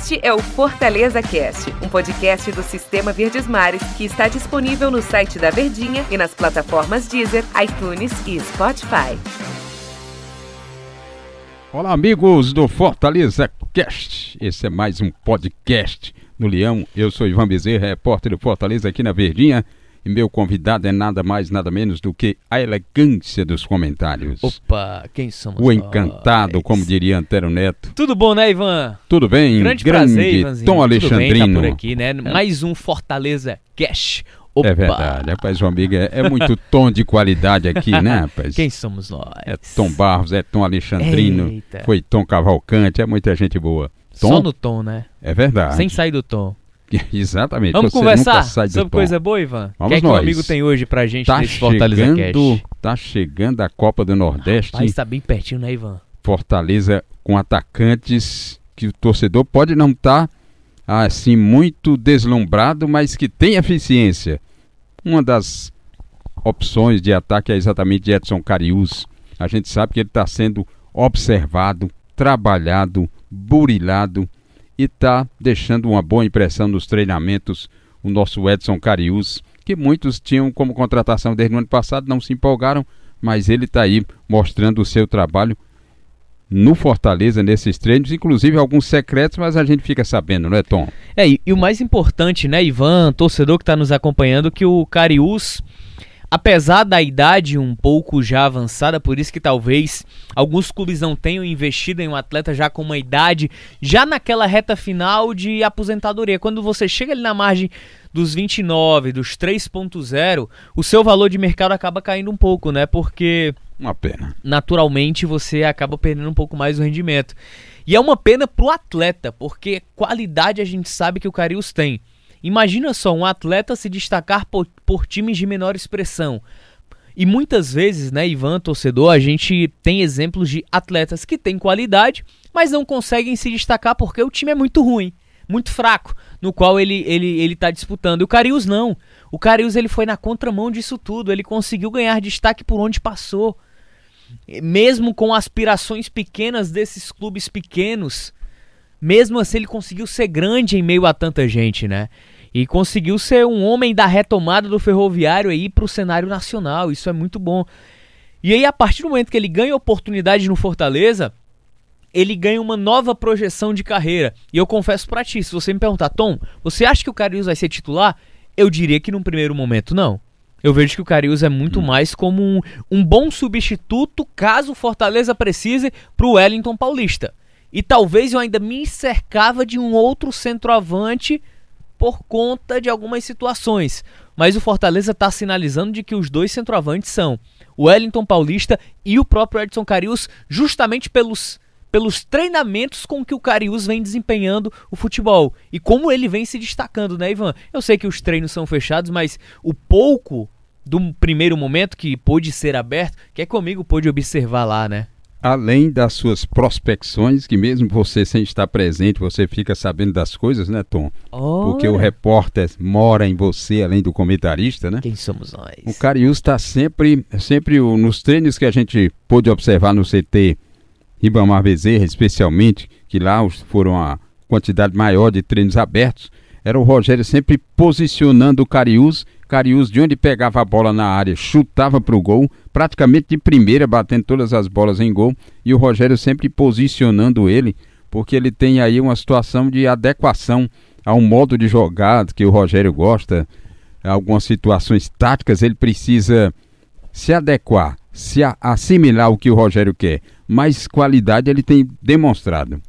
Este é o Fortaleza Cast, um podcast do Sistema Verdes Mares que está disponível no site da Verdinha e nas plataformas Deezer, iTunes e Spotify. Olá, amigos do Fortaleza Cast. Esse é mais um podcast no Leão. Eu sou Ivan Bezerra, repórter do Fortaleza aqui na Verdinha. E meu convidado é nada mais, nada menos do que a elegância dos comentários. Opa, quem somos O nós? encantado, como diria Antero Neto. Tudo bom, né, Ivan? Tudo bem? Grande, prazer, Grande Ivanzinho. Tom Tudo bem, Alexandrino. tá por aqui, né? Mais um Fortaleza Cash. Opa. É verdade, rapaz, meu amigo, é, é muito tom de qualidade aqui, né, rapaz? Quem somos nós? É Tom Barros, é Tom Alexandrino, Eita. foi Tom Cavalcante, é muita gente boa. Tom, Só no tom, né? é verdade. Sem sair do tom. Exatamente. Vamos conversar sobre coisa boa, Ivan? Vamos o que é que nós. o amigo tem hoje pra gente Tá nesse Fortaleza chegando, Cash? tá chegando a Copa do Nordeste. Rapaz, tá bem pertinho, né, Ivan? Fortaleza com atacantes que o torcedor pode não estar assim muito deslumbrado, mas que tem eficiência. Uma das opções de ataque é exatamente Edson Carius. A gente sabe que ele está sendo observado, trabalhado, burilado e está deixando uma boa impressão nos treinamentos. O nosso Edson Carius, que muitos tinham como contratação desde o ano passado, não se empolgaram, mas ele está aí mostrando o seu trabalho no Fortaleza nesses treinos, inclusive alguns secretos, mas a gente fica sabendo, não é, Tom? É, e, e o mais importante, né, Ivan, torcedor que está nos acompanhando, que o Cariús, apesar da idade um pouco já avançada, por isso que talvez alguns clubes não tenham investido em um atleta já com uma idade, já naquela reta final de aposentadoria. Quando você chega ali na margem dos 29, dos 3.0, o seu valor de mercado acaba caindo um pouco, né? Porque Uma pena. naturalmente você acaba perdendo um pouco mais o rendimento. E é uma pena pro atleta, porque qualidade a gente sabe que o Carius tem. Imagina só um atleta se destacar por, por times de menor expressão. E muitas vezes, né, Ivan, torcedor, a gente tem exemplos de atletas que têm qualidade, mas não conseguem se destacar porque o time é muito ruim, muito fraco, no qual ele ele ele tá disputando. E o Carius não. O Carius ele foi na contramão disso tudo, ele conseguiu ganhar destaque por onde passou mesmo com aspirações pequenas desses clubes pequenos, mesmo assim ele conseguiu ser grande em meio a tanta gente, né? E conseguiu ser um homem da retomada do ferroviário aí para o cenário nacional. Isso é muito bom. E aí, a partir do momento que ele ganha oportunidade no Fortaleza, ele ganha uma nova projeção de carreira. E eu confesso pra ti, se você me perguntar, Tom, você acha que o Carius vai ser titular? Eu diria que num primeiro momento não. Eu vejo que o Carius é muito mais como um, um bom substituto caso o Fortaleza precise pro Wellington Paulista. E talvez eu ainda me cercava de um outro centroavante por conta de algumas situações. Mas o Fortaleza está sinalizando de que os dois centroavantes são o Wellington Paulista e o próprio Edson Carius, justamente pelos, pelos treinamentos com que o Carius vem desempenhando o futebol e como ele vem se destacando, né, Ivan? Eu sei que os treinos são fechados, mas o pouco do primeiro momento que pôde ser aberto, que é comigo pôde observar lá, né? Além das suas prospecções, que mesmo você sem estar presente, você fica sabendo das coisas, né, Tom? Porque o repórter mora em você, além do comentarista, né? Quem somos nós? O Carius está sempre, sempre nos treinos que a gente pôde observar no CT Ribamar Bezerra, especialmente, que lá foram a quantidade maior de treinos abertos, era o Rogério sempre posicionando o Carius. Carius, de onde pegava a bola na área, chutava para o gol, praticamente de primeira, batendo todas as bolas em gol, e o Rogério sempre posicionando ele, porque ele tem aí uma situação de adequação ao modo de jogar que o Rogério gosta, algumas situações táticas, ele precisa se adequar, se a- assimilar o que o Rogério quer. Mais qualidade ele tem demonstrado.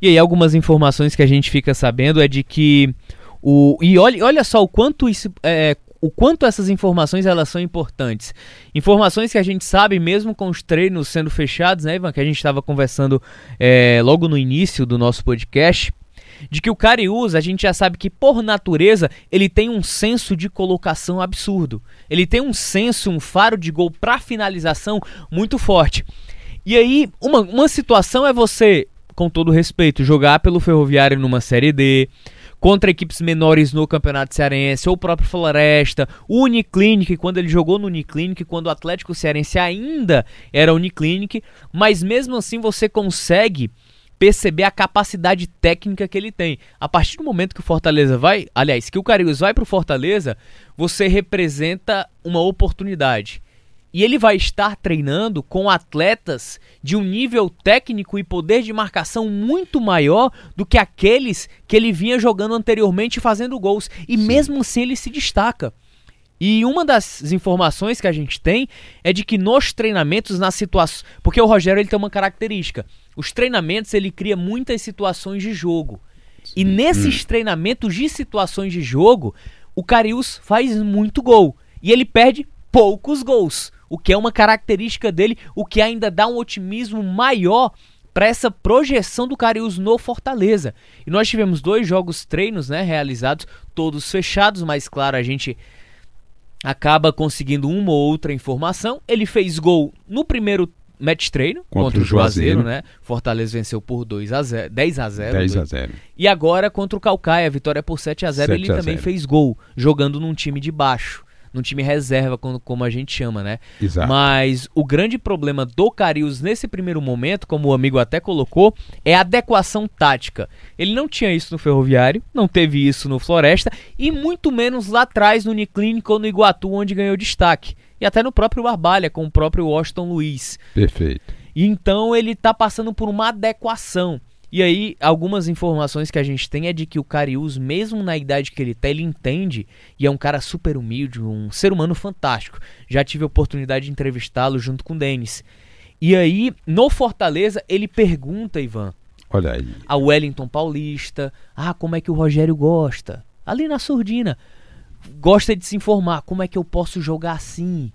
E aí algumas informações que a gente fica sabendo é de que o e olha, olha só o quanto isso é, o quanto essas informações elas são importantes. Informações que a gente sabe mesmo com os treinos sendo fechados, né, Ivan, que a gente estava conversando é, logo no início do nosso podcast. De que o Cariús, a gente já sabe que por natureza ele tem um senso de colocação absurdo. Ele tem um senso, um faro de gol para finalização muito forte. E aí, uma, uma situação é você, com todo respeito, jogar pelo Ferroviário numa Série D, contra equipes menores no Campeonato Cearense, ou o próprio Floresta, o Uniclinic, quando ele jogou no Uniclinic, quando o Atlético Cearense ainda era Uniclinic, mas mesmo assim você consegue perceber a capacidade técnica que ele tem. A partir do momento que o Fortaleza vai, aliás, que o Carius vai para o Fortaleza, você representa uma oportunidade. E ele vai estar treinando com atletas de um nível técnico e poder de marcação muito maior do que aqueles que ele vinha jogando anteriormente fazendo gols. E Sim. mesmo assim ele se destaca. E uma das informações que a gente tem é de que nos treinamentos, nas situações. Porque o Rogério ele tem uma característica. Os treinamentos ele cria muitas situações de jogo. Sim. E nesses hum. treinamentos de situações de jogo, o Carius faz muito gol. E ele perde poucos gols. O que é uma característica dele, o que ainda dá um otimismo maior para essa projeção do Carius no Fortaleza. E nós tivemos dois jogos treinos, né, realizados, todos fechados, mas claro, a gente acaba conseguindo uma ou outra informação. Ele fez gol no primeiro match treino contra, contra o Juazeiro, né? Fortaleza venceu por 2 a 0, 10 a 0. 10 a 0. E agora contra o Calcaia, a vitória por 7 a 0, 7 ele a também 0. fez gol, jogando num time de baixo num time reserva, como, como a gente chama, né? Exato. Mas o grande problema do Carius nesse primeiro momento, como o amigo até colocou, é a adequação tática. Ele não tinha isso no Ferroviário, não teve isso no Floresta e muito menos lá atrás no Uniclinic ou no Iguatu, onde ganhou destaque. E até no próprio Barbalha, com o próprio Washington Luiz. Perfeito. Então ele está passando por uma adequação. E aí, algumas informações que a gente tem é de que o Carius, mesmo na idade que ele tem, ele entende e é um cara super humilde, um ser humano fantástico. Já tive a oportunidade de entrevistá-lo junto com o Denis. E aí, no Fortaleza, ele pergunta, Ivan, Olha aí. A Wellington Paulista, ah, como é que o Rogério gosta? Ali na surdina. Gosta de se informar, como é que eu posso jogar assim?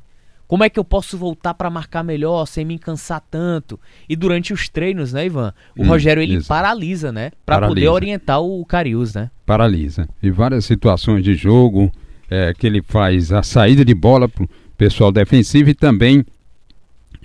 Como é que eu posso voltar para marcar melhor sem me cansar tanto? E durante os treinos, né, Ivan? O hum, Rogério ele paralisa, né, para poder orientar o Carius, né? Paralisa. E várias situações de jogo é, que ele faz a saída de bola pro pessoal defensivo e também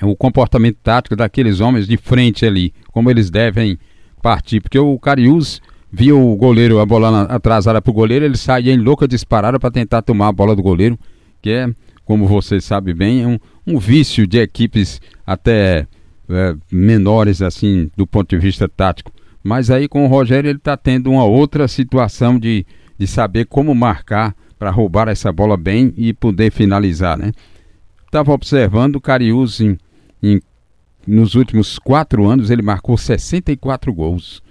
o comportamento tático daqueles homens de frente ali, como eles devem partir, porque o Carius via o goleiro, a bola atrasada pro goleiro, ele saía em louca disparada para tentar tomar a bola do goleiro, que é como você sabe bem, é um, um vício de equipes até é, menores, assim, do ponto de vista tático. Mas aí com o Rogério ele está tendo uma outra situação de, de saber como marcar para roubar essa bola bem e poder finalizar, né? Estava observando o Cariús em, em, nos últimos quatro anos, ele marcou 64 gols.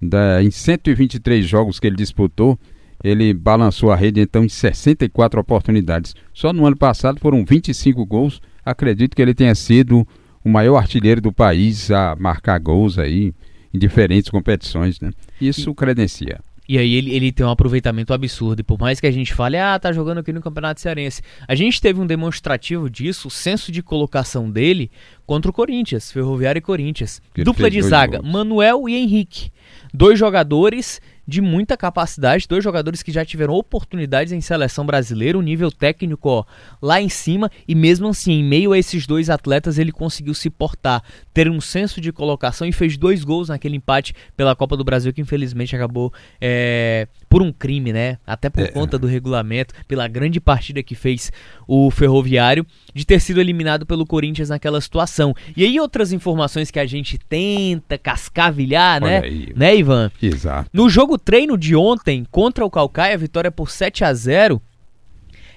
Da, em 123 jogos que ele disputou, ele balançou a rede então em 64 oportunidades. Só no ano passado foram 25 gols. Acredito que ele tenha sido o maior artilheiro do país a marcar gols aí em diferentes competições, né? Isso e, credencia. E aí ele, ele tem um aproveitamento absurdo. E por mais que a gente fale, ah, tá jogando aqui no Campeonato Cearense. A gente teve um demonstrativo disso, o senso de colocação dele contra o Corinthians, Ferroviário e Corinthians. Dupla de zaga, gols. Manuel e Henrique. Dois jogadores de muita capacidade, dois jogadores que já tiveram oportunidades em seleção brasileira, um nível técnico ó, lá em cima, e mesmo assim, em meio a esses dois atletas, ele conseguiu se portar, ter um senso de colocação e fez dois gols naquele empate pela Copa do Brasil, que infelizmente acabou é, por um crime, né? Até por é. conta do regulamento, pela grande partida que fez o Ferroviário, de ter sido eliminado pelo Corinthians naquela situação. E aí, outras informações que a gente tenta cascavilhar, né? Aí. Né, Ivan? Exato. No jogo jogo treino de ontem contra o Calcaia, vitória por 7 a 0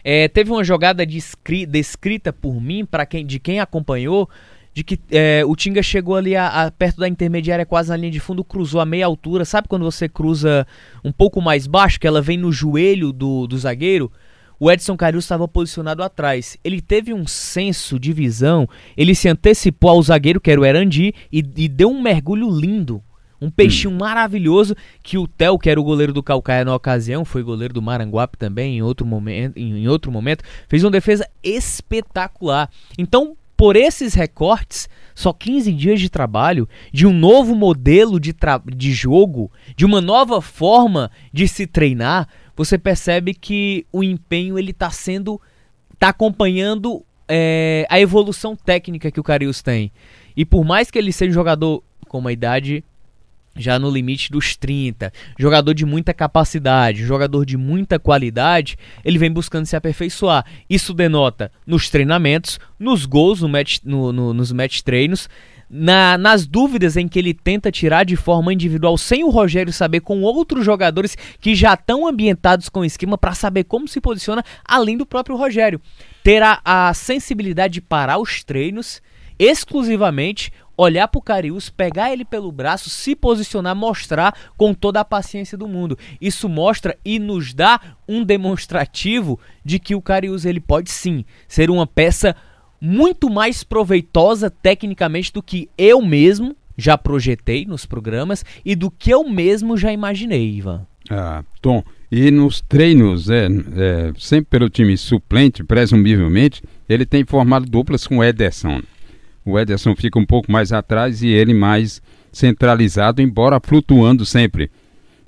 é, teve uma jogada descrita por mim, para quem, de quem acompanhou, de que é, o Tinga chegou ali a, a, perto da intermediária, quase na linha de fundo, cruzou a meia altura. Sabe quando você cruza um pouco mais baixo, que ela vem no joelho do, do zagueiro? O Edson Carius estava posicionado atrás. Ele teve um senso de visão, ele se antecipou ao zagueiro, que era o Erandi, e, e deu um mergulho lindo um peixinho hum. maravilhoso que o Theo, que era o goleiro do Calcaia na ocasião, foi goleiro do Maranguape também em outro momento, em, outro momento, fez uma defesa espetacular. Então, por esses recortes, só 15 dias de trabalho, de um novo modelo de, de jogo, de uma nova forma de se treinar, você percebe que o empenho ele está sendo, está acompanhando é, a evolução técnica que o Carius tem. E por mais que ele seja um jogador com uma idade já no limite dos 30, jogador de muita capacidade, jogador de muita qualidade, ele vem buscando se aperfeiçoar. Isso denota nos treinamentos, nos gols no match, no, no, nos match treinos, na, nas dúvidas em que ele tenta tirar de forma individual, sem o Rogério saber, com outros jogadores que já estão ambientados com o esquema para saber como se posiciona, além do próprio Rogério. Ter a, a sensibilidade de parar os treinos exclusivamente olhar pro Carius, pegar ele pelo braço, se posicionar, mostrar com toda a paciência do mundo. Isso mostra e nos dá um demonstrativo de que o Carius ele pode sim ser uma peça muito mais proveitosa tecnicamente do que eu mesmo já projetei nos programas e do que eu mesmo já imaginei, Ivan. Ah, Tom, e nos treinos, é, é, sempre pelo time suplente, presumivelmente, ele tem formado duplas com Ederson. O Ederson fica um pouco mais atrás e ele mais centralizado, embora flutuando sempre.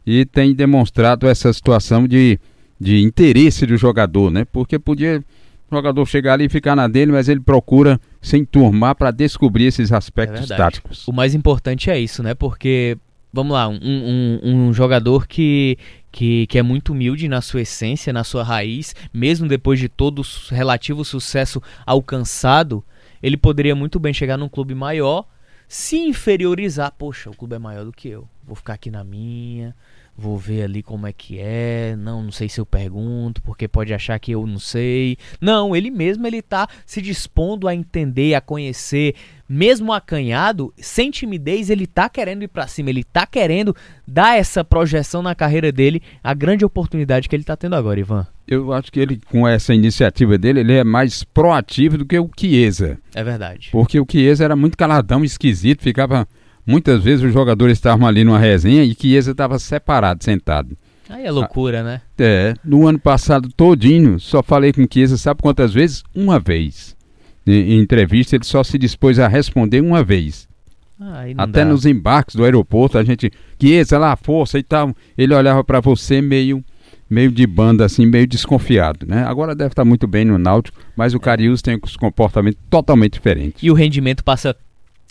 E tem demonstrado essa situação de, de interesse do jogador, né? Porque podia o jogador chegar ali e ficar na dele, mas ele procura se enturmar para descobrir esses aspectos é táticos. O mais importante é isso, né? Porque, vamos lá, um, um, um jogador que, que, que, é muito humilde na sua essência, na sua raiz, mesmo depois de todo o relativo sucesso alcançado, ele poderia muito bem chegar num clube maior, se inferiorizar. Poxa, o clube é maior do que eu. Vou ficar aqui na minha, vou ver ali como é que é. Não, não sei se eu pergunto, porque pode achar que eu não sei. Não, ele mesmo ele tá se dispondo a entender, a conhecer, mesmo acanhado, sem timidez, ele tá querendo ir para cima, ele tá querendo dar essa projeção na carreira dele, a grande oportunidade que ele tá tendo agora, Ivan. Eu acho que ele, com essa iniciativa dele, ele é mais proativo do que o Chiesa. É verdade. Porque o Chiesa era muito caladão, esquisito, ficava... Muitas vezes os jogadores estavam ali numa resenha e Chiesa estava separado, sentado. Aí é loucura, ah, né? É. No ano passado todinho, só falei com Chiesa, sabe quantas vezes? Uma vez em entrevista, ele só se dispôs a responder uma vez. Até dá. nos embarques do aeroporto, a gente, que esse lá, força e tal, ele olhava para você meio meio de banda, assim, meio desconfiado, né? Agora deve estar muito bem no Náutico, mas o Carius tem um comportamento totalmente diferente. E o rendimento passa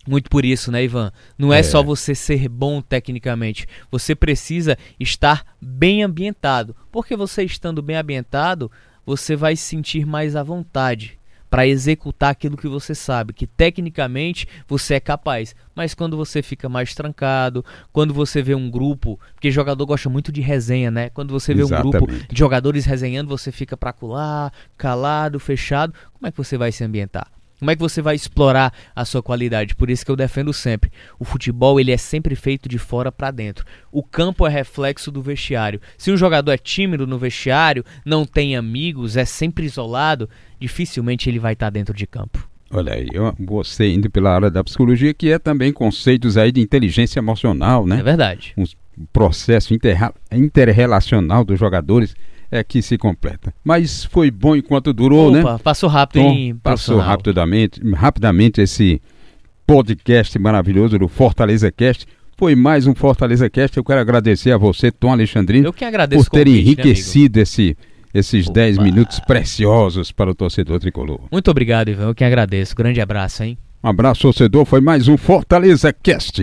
muito por isso, né, Ivan? Não é, é, só você ser bom tecnicamente. Você precisa estar bem ambientado. Porque você estando bem ambientado, você vai se sentir mais à vontade para executar aquilo que você sabe, que tecnicamente você é capaz. Mas quando você fica mais trancado, quando você vê um grupo, porque jogador gosta muito de resenha, né? Quando você vê Exatamente. um grupo de jogadores resenhando, você fica para colar, calado, fechado. Como é que você vai se ambientar? Como é que você vai explorar a sua qualidade? Por isso que eu defendo sempre. O futebol ele é sempre feito de fora para dentro. O campo é reflexo do vestiário. Se um jogador é tímido no vestiário, não tem amigos, é sempre isolado, dificilmente ele vai estar tá dentro de campo. Olha aí, você indo pela área da psicologia, que é também conceitos aí de inteligência emocional, né? É verdade. Um processo interrelacional dos jogadores é que se completa. Mas foi bom enquanto durou, Opa, né? Passou rápido, hein? Passou rapidamente, rapidamente esse podcast maravilhoso do Fortaleza Cast. Foi mais um Fortaleza Cast. Eu quero agradecer a você, Tom Alexandrino, por ter convite, enriquecido né, esse esses 10 minutos preciosos para o torcedor tricolor. Muito obrigado, Ivan. Eu que agradeço. Grande abraço, hein? Um abraço, torcedor. Foi mais um Fortaleza Cast.